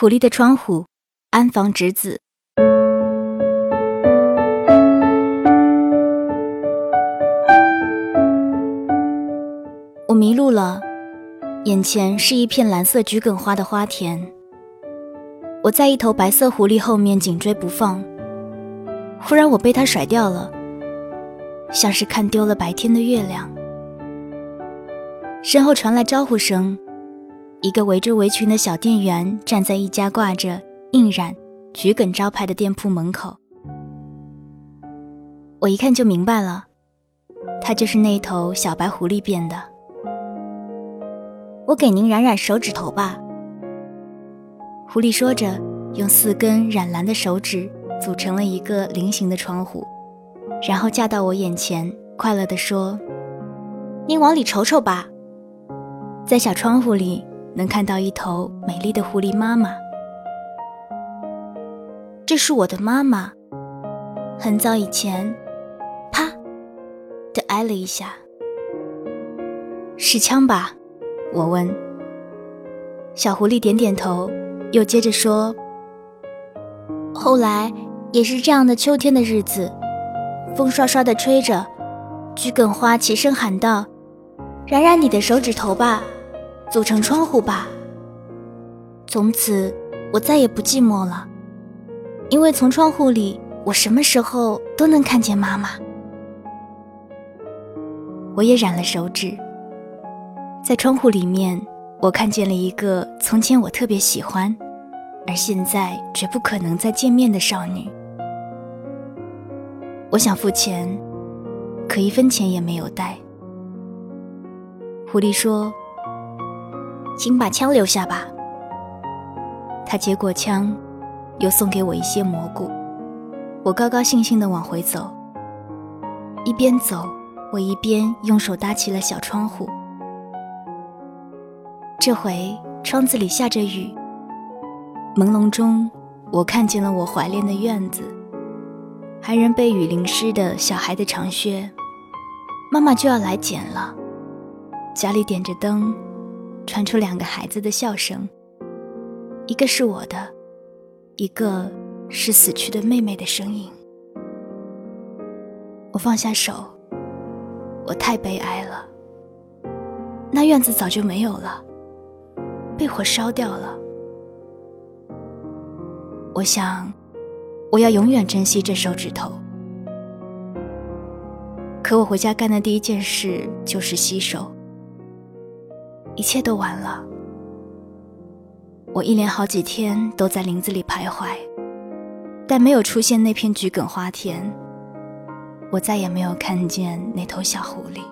狐狸的窗户，安房直子。我迷路了，眼前是一片蓝色桔梗花的花田。我在一头白色狐狸后面紧追不放，忽然我被它甩掉了，像是看丢了白天的月亮。身后传来招呼声。一个围着围裙的小店员站在一家挂着“印染桔梗”招牌的店铺门口，我一看就明白了，他就是那头小白狐狸变的。我给您染染手指头吧。狐狸说着，用四根染蓝的手指组成了一个菱形的窗户，然后架到我眼前，快乐地说：“您往里瞅瞅吧，在小窗户里。”能看到一头美丽的狐狸妈妈，这是我的妈妈。很早以前，啪的挨了一下，是枪吧？我问。小狐狸点点头，又接着说：“后来也是这样的秋天的日子，风刷刷的吹着，桔梗花齐声喊道：‘染染你的手指头吧。’”组成窗户吧。从此，我再也不寂寞了，因为从窗户里，我什么时候都能看见妈妈。我也染了手指，在窗户里面，我看见了一个从前我特别喜欢，而现在绝不可能再见面的少女。我想付钱，可一分钱也没有带。狐狸说。请把枪留下吧。他接过枪，又送给我一些蘑菇。我高高兴兴地往回走，一边走，我一边用手搭起了小窗户。这回窗子里下着雨，朦胧中，我看见了我怀恋的院子，还人被雨淋湿的小孩的长靴。妈妈就要来捡了，家里点着灯。传出两个孩子的笑声，一个是我的，一个是死去的妹妹的声音。我放下手，我太悲哀了。那院子早就没有了，被火烧掉了。我想，我要永远珍惜这手指头。可我回家干的第一件事就是洗手。一切都完了。我一连好几天都在林子里徘徊但没有出现那片桔梗花田我再也没有看见那头小狐狸。